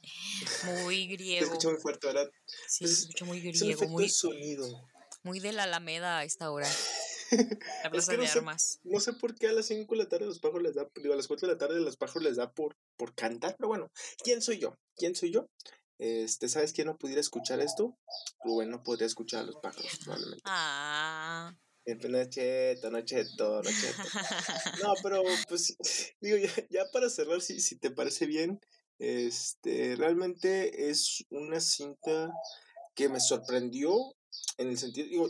*laughs* muy griego. Se escucha muy fuerte, ¿verdad? Sí, se escucha muy griego, muy sonido. Muy de la Alameda a esta hora. *laughs* La plaza de no armas. Sé, no sé por qué a las 5 de la tarde los pájaros les da, digo, a las 4 de la tarde los pájaros les da por, por cantar, pero bueno, ¿quién soy yo? ¿Quién soy yo? Este, ¿sabes quién no pudiera escuchar esto? Rubén no podría escuchar a los pájaros, probablemente. Ah. No es cheto, no cheto, no cheto. *laughs* No, pero pues, *laughs* digo, ya, ya para cerrar, si, si te parece bien, este, realmente es una cinta que me sorprendió en el sentido, digo,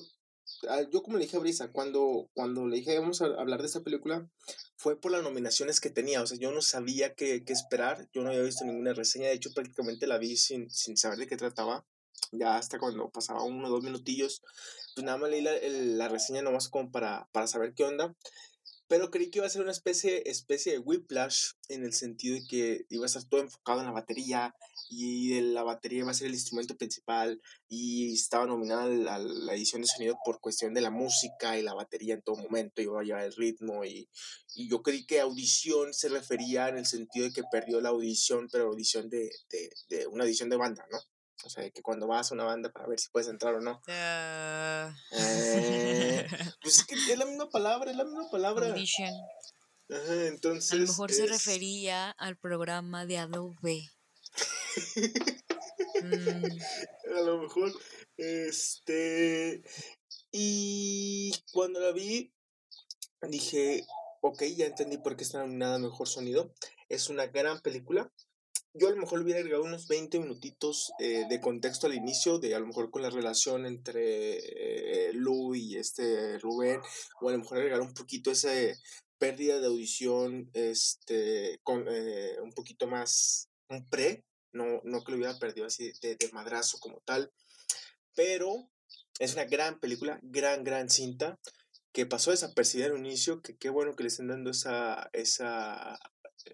ah, yo como le dije a Brisa, cuando, cuando le dije vamos a hablar de esta película, fue por las nominaciones que tenía, o sea, yo no sabía qué, qué esperar, yo no había visto ninguna reseña, de hecho prácticamente la vi sin, sin saber de qué trataba, ya hasta cuando pasaba uno o dos minutillos, pues nada más leí la, la reseña nomás como para, para saber qué onda. Pero creí que iba a ser una especie, especie de whiplash en el sentido de que iba a estar todo enfocado en la batería y la batería iba a ser el instrumento principal y estaba nominada a la edición de sonido por cuestión de la música y la batería en todo momento iba a llevar el ritmo y, y yo creí que audición se refería en el sentido de que perdió la audición, pero audición de, de, de una edición de banda, ¿no? O sea, que cuando vas a una banda para ver si puedes entrar o no. Uh... Eh, *laughs* pues es que es la misma palabra, es la misma palabra. Audition. Ajá, entonces. A lo mejor se refería al programa de Adobe. mm. *laughs* A lo mejor. Este. Y cuando la vi, dije, ok, ya entendí por qué está nominada Mejor Sonido. Es una gran película yo a lo mejor le hubiera agregado unos 20 minutitos eh, de contexto al inicio, de a lo mejor con la relación entre eh, Lu y este Rubén, o a lo mejor agregar un poquito esa pérdida de audición, este, con eh, un poquito más, un pre, no, no que lo hubiera perdido así de, de madrazo como tal, pero es una gran película, gran, gran cinta, que pasó desapercibida al inicio, que qué bueno que le estén dando esa, esa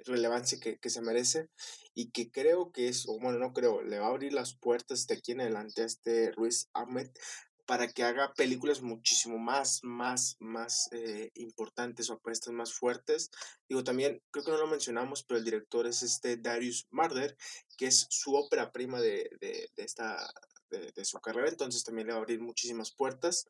relevancia que, que, se merece y que creo que es, o bueno, no creo, le va a abrir las puertas de aquí en adelante a este Ruiz Ahmed para que haga películas muchísimo más, más, más eh, importantes o apuestas más fuertes. Digo, también, creo que no lo mencionamos, pero el director es este Darius Marder, que es su ópera prima de, de, de esta, de, de, su carrera, entonces también le va a abrir muchísimas puertas.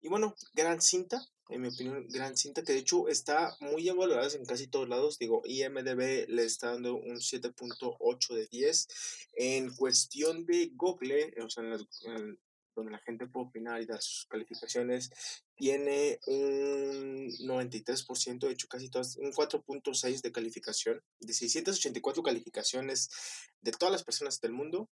Y bueno, gran cinta, en mi opinión, gran cinta que de hecho está muy bien valorada en casi todos lados. Digo, IMDB le está dando un 7.8 de 10. En cuestión de Google, o sea, en donde la gente puede opinar y dar sus calificaciones, tiene un 93%, de hecho casi todas, un 4.6 de calificación, de 684 calificaciones de todas las personas del mundo,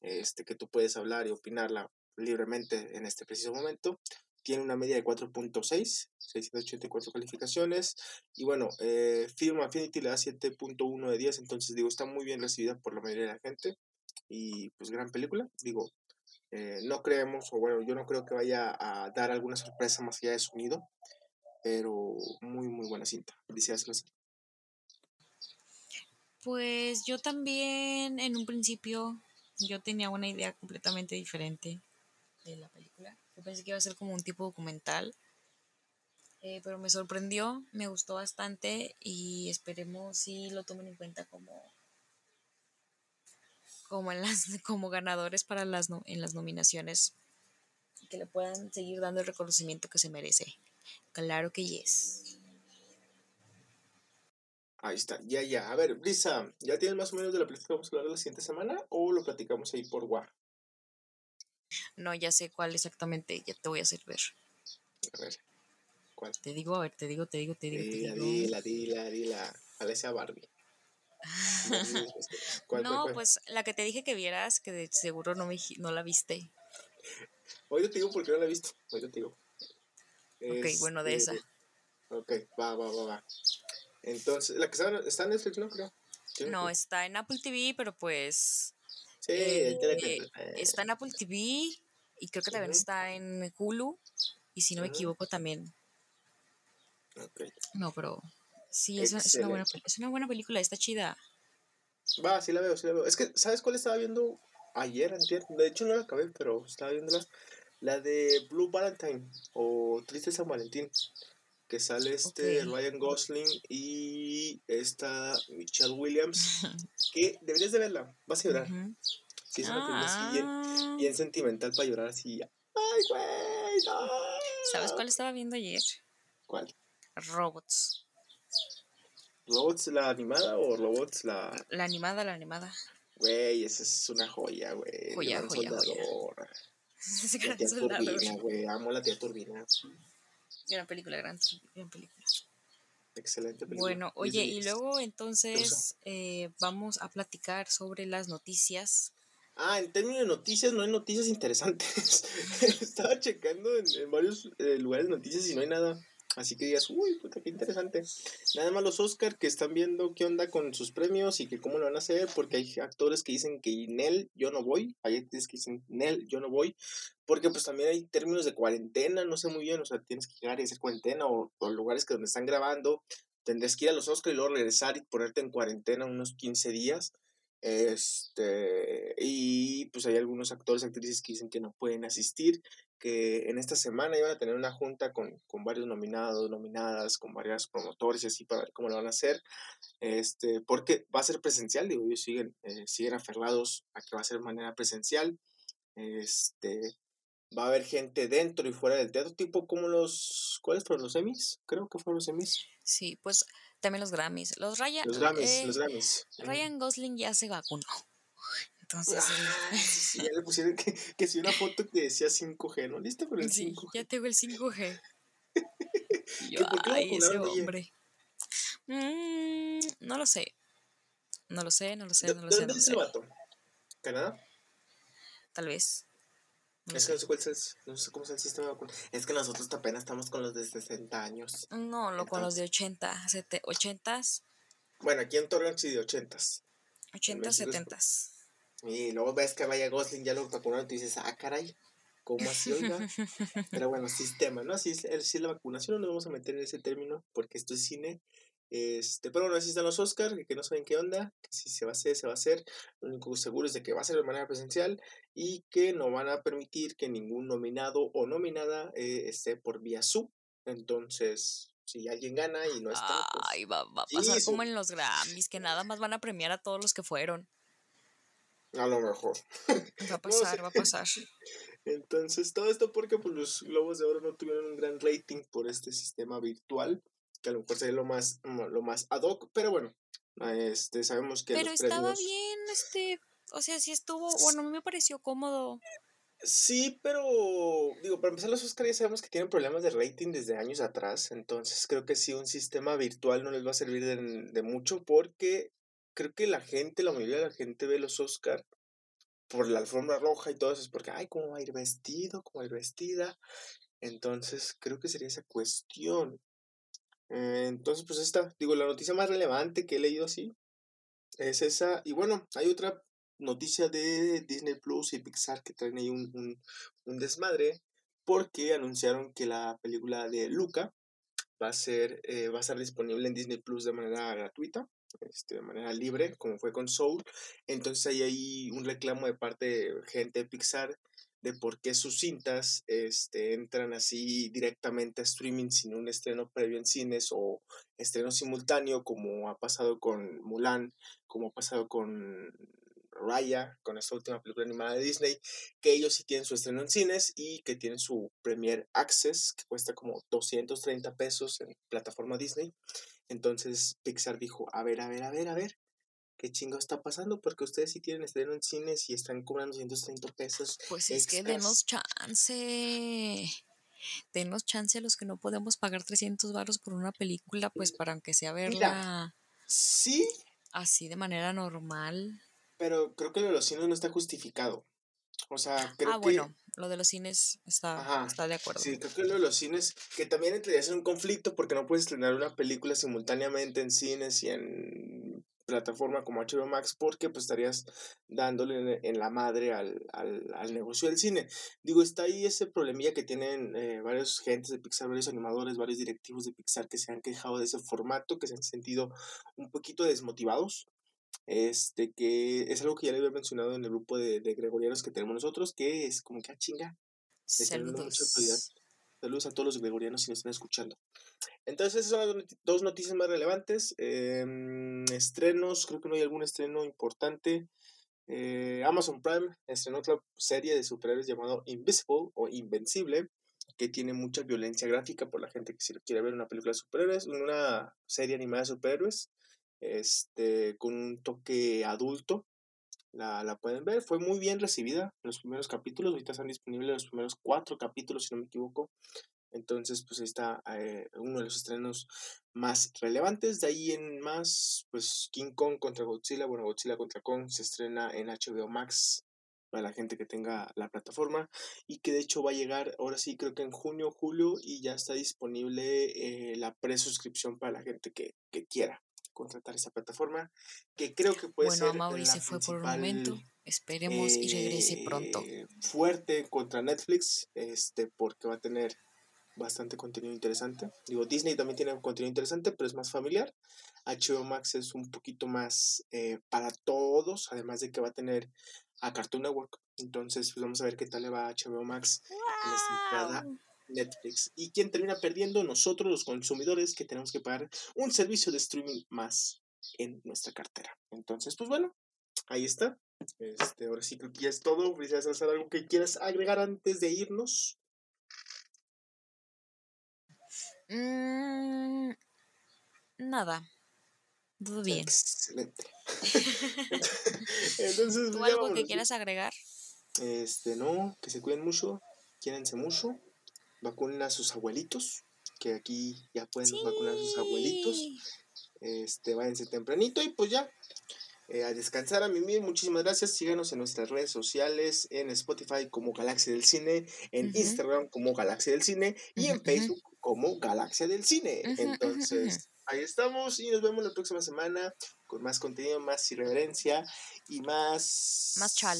este, que tú puedes hablar y opinarla libremente en este preciso momento tiene una media de 4.6, 684 calificaciones. Y bueno, eh, Film Affinity le da 7.1 de 10, entonces digo, está muy bien recibida por la mayoría de la gente. y pues gran película. Digo, eh, no creemos, o bueno, yo no creo que vaya a dar alguna sorpresa más allá de sonido, pero muy, muy buena cinta. Felicidades, Pues yo también, en un principio, yo tenía una idea completamente diferente de la película. Yo pensé que iba a ser como un tipo documental, eh, pero me sorprendió, me gustó bastante y esperemos si lo tomen en cuenta como como en las *laughs* como ganadores para las en las nominaciones que le puedan seguir dando el reconocimiento que se merece. Claro que yes. Ahí está, ya, ya. A ver, Brisa, ¿ya tienes más o menos de la película que vamos a hablar la siguiente semana o lo platicamos ahí por WA? No, ya sé cuál exactamente, ya te voy a hacer ver. A ver, ¿cuál? Te digo, a ver, te digo, te digo, te digo. Dila, te digo. dila, dila, dila. Alesia Barbie. *laughs* no, pues la que te dije que vieras, que de seguro no, me, no la viste. Hoy te digo porque no la he visto. Hoy te digo. Ok, bueno, de esa. Ok, va, va, va, va. Entonces, la que está, está en Netflix, ¿no? Creo. No, está en Apple TV, pero pues. Sí, eh, está en Apple TV y creo que también está en Hulu. Y si no me equivoco, también. Okay. No, pero Sí, es, es, una buena, es una buena película, está chida. Va, sí la veo, sí la veo. Es que, ¿sabes cuál estaba viendo ayer, antier? De hecho no la acabé, pero estaba viéndola. La de Blue Valentine o Triste San Valentín. Que sale este Ryan Gosling y esta Michelle Williams. *laughs* que deberías de verla, vas a llorar. Sí, es una película así bien, ah. bien, sentimental para llorar así. ¡Ay, güey! No! ¿Sabes cuál estaba viendo ayer? ¿Cuál? Robots. ¿Robots la animada o Robots la...? La animada, la animada. Güey, esa es una joya, güey. Joya, joya, joya. *laughs* Gran tía Turbina, güey. Amo la tía Turbina. Gran película, gran, gran película. Excelente película. Bueno, oye, y luego entonces eh, vamos a platicar sobre las noticias. Ah, en términos de noticias, no hay noticias interesantes. *laughs* Estaba checando en, varios eh, lugares noticias y no hay nada. Así que digas, uy, puta, qué interesante. Nada más los Oscar que están viendo qué onda con sus premios y que cómo lo van a hacer, porque hay actores que dicen que Nel, yo no voy. Hay actores que dicen Nel, yo no voy. Porque pues también hay términos de cuarentena, no sé muy bien, o sea, tienes que llegar y hacer cuarentena o, o lugares que donde están grabando. Tendrás que ir a los Oscar y luego regresar y ponerte en cuarentena unos 15 días. Este, y pues hay algunos actores, actrices que dicen que no pueden asistir que en esta semana iban a tener una junta con, con varios nominados, nominadas, con varios promotores y así para ver cómo lo van a hacer, este, porque va a ser presencial, digo, ellos siguen, eh, siguen aferrados a que va a ser de manera presencial, este, va a haber gente dentro y fuera del teatro, tipo como los, ¿cuáles fueron los Emmys? Creo que fueron los Emmys. Sí, pues también los Grammys, los Ryan, los Grammys, eh, los Grammys. Ryan Gosling ya se vacunó. *laughs* Entonces. Ah, sí, ya le pusieron que, que si una foto que decía 5G, ¿no? ¿Listo con el sí, 5G? Ya tengo el 5G. *laughs* Yo, ay, ese hombre. Mm, no lo sé. No lo sé, no lo sé, no lo sé. ¿Dónde es el vato? ¿Canadá? Tal vez. No es que no sé, cuál es, no sé cómo es el sistema de Es que nosotros apenas estamos con los de 60 años. No, lo con los de 80, 80. Bueno, aquí en Torreón sí de 80. 80, 70. Y luego ves que vaya Gosling, ya lo vacunaron y tú dices, ah, caray, ¿cómo así, oiga? *laughs* Pero bueno, sistema, ¿no? Así es, la vacunación, no nos vamos a meter en ese término porque esto es cine. Este, pero bueno, así están los Oscars, que, no saben qué onda, que si se va a hacer, se va a hacer. Lo único seguro es de que va a ser de manera presencial y que no van a permitir que ningún nominado o nominada eh, esté por vía sub. Entonces, si alguien gana y no está. Pues, Ay, va, va a pasar como en los Grammys, que nada más van a premiar a todos los que fueron. A lo mejor. Va a *laughs* pasar, va a pasar. *laughs* Entonces, todo esto porque pues, los Globos de Oro no tuvieron un gran rating por este sistema virtual, que a lo mejor sería lo más, lo más ad hoc, pero bueno, este, sabemos que... Pero estaba bien, este, o sea, sí estuvo, bueno, a mí me pareció cómodo. Sí, pero digo, para empezar los Oscars ya sabemos que tienen problemas de rating desde años atrás, entonces creo que sí un sistema virtual no les va a servir de, de mucho porque creo que la gente, la mayoría de la gente ve los Oscar por la alfombra roja y todo eso, es porque, ay, ¿cómo va a ir vestido? ¿Cómo va a ir vestida? Entonces, creo que sería esa cuestión. Eh, entonces, pues esta, digo, la noticia más relevante que he leído así es esa. Y bueno, hay otra noticia de Disney Plus y Pixar que traen ahí un, desmadre porque anunciaron que la película de Luca va a ser eh, va a estar disponible en Disney Plus de manera gratuita este, de manera libre como fue con Soul entonces hay ahí un reclamo de parte de gente de Pixar de por qué sus cintas este, entran así directamente a streaming sin un estreno previo en cines o estreno simultáneo como ha pasado con Mulan, como ha pasado con Raya, con esta última película animada de Disney, que ellos sí tienen su estreno en cines y que tienen su Premier Access, que cuesta como 230 pesos en plataforma Disney. Entonces Pixar dijo, a ver, a ver, a ver, a ver, ¿qué chingo está pasando? Porque ustedes sí tienen estreno en cines y están cobrando 130 pesos. Pues es que denos chance. Denos chance a los que no podemos pagar 300 baros por una película, pues para aunque sea verla. sí. Así de manera normal. Pero creo que lo de los cines no está justificado. O sea, creo ah, bueno, lo de los cines está, está de acuerdo. Sí, creo que lo de los cines, que también entraría ser un conflicto porque no puedes estrenar una película simultáneamente en cines y en plataforma como HBO Max porque pues estarías dándole en, la madre al, al, negocio del cine. Digo, está ahí ese problemilla que tienen eh, varios gentes de Pixar, varios animadores, varios directivos de Pixar que se han quejado de ese formato, que se han sentido un poquito desmotivados. Este, que es algo que ya le había mencionado en el grupo de, de gregorianos que tenemos nosotros, que es como que a ah, chinga. Saludos. Saludos a todos los gregorianos si nos están escuchando. Entonces, esas son las dos noticias más relevantes. Em, estrenos, creo que no hay algún estreno importante. Eh, Amazon Prime estrenó otra serie de superhéroes llamado Invisible o Invencible, que tiene mucha violencia gráfica por la gente que si quiere ver una película de superhéroes, una serie animada de superhéroes, este, con un toque adulto. La, la pueden ver, fue muy bien recibida en los primeros capítulos, ahorita están disponibles los primeros cuatro capítulos, si no me equivoco. Entonces, pues ahí está eh, uno de los estrenos más relevantes. De ahí en más, pues King Kong contra Godzilla. Bueno, Godzilla contra Kong se estrena en HBO Max para la gente que tenga la plataforma y que de hecho va a llegar ahora sí creo que en junio julio y ya está disponible eh, la presuscripción para la gente que, que, quiera contratar esa plataforma que creo que puede ser bueno Mauri se fue por un momento esperemos y regrese pronto eh, fuerte contra Netflix este porque va a tener bastante contenido interesante. Digo, Disney también tiene contenido interesante, pero es más familiar. HBO Max es un poquito más eh, para todos, además de que va a tener a Cartoon Network. Entonces, pues vamos a ver qué tal le va a HBO Max en esta Netflix. ¿Y quién termina perdiendo? Nosotros, los consumidores, que tenemos que pagar un servicio de streaming más en nuestra cartera. Entonces, pues bueno, ahí está. Este, ahora sí creo que ya es todo. ¿Quieres hacer algo que quieras agregar antes de irnos? Mm, nada. Todo bien. Excelente. *laughs* Entonces, ¿Tú algo que quieras agregar? Este, no, que se cuiden mucho, quiérense mucho, vacunen a sus abuelitos, que aquí ya pueden vacunar a sus abuelitos. Este, váyanse tempranito y pues ya, eh, a descansar a mí Muchísimas gracias. Síganos en nuestras redes sociales, en Spotify como Galaxia del Cine, en Instagram como Galaxia del Cine y en Facebook como Galaxia del Cine. Entonces, ahí estamos y nos vemos la próxima semana con más contenido, más irreverencia y más... Más chal.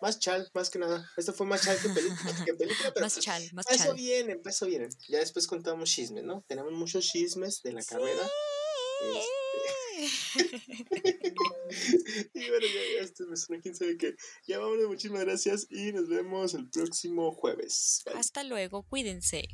Más chal, más que nada. Esto fue más chal que *laughs* película, pero más chal, más empezó bien, empezó bien. Ya después contamos chismes, ¿no? Tenemos muchos chismes de la carrera. Este, *laughs* y bueno, ya, ya esto me suena, quién sabe qué. Ya vámonos, muchísimas gracias y nos vemos el próximo jueves. Hasta luego, cuídense.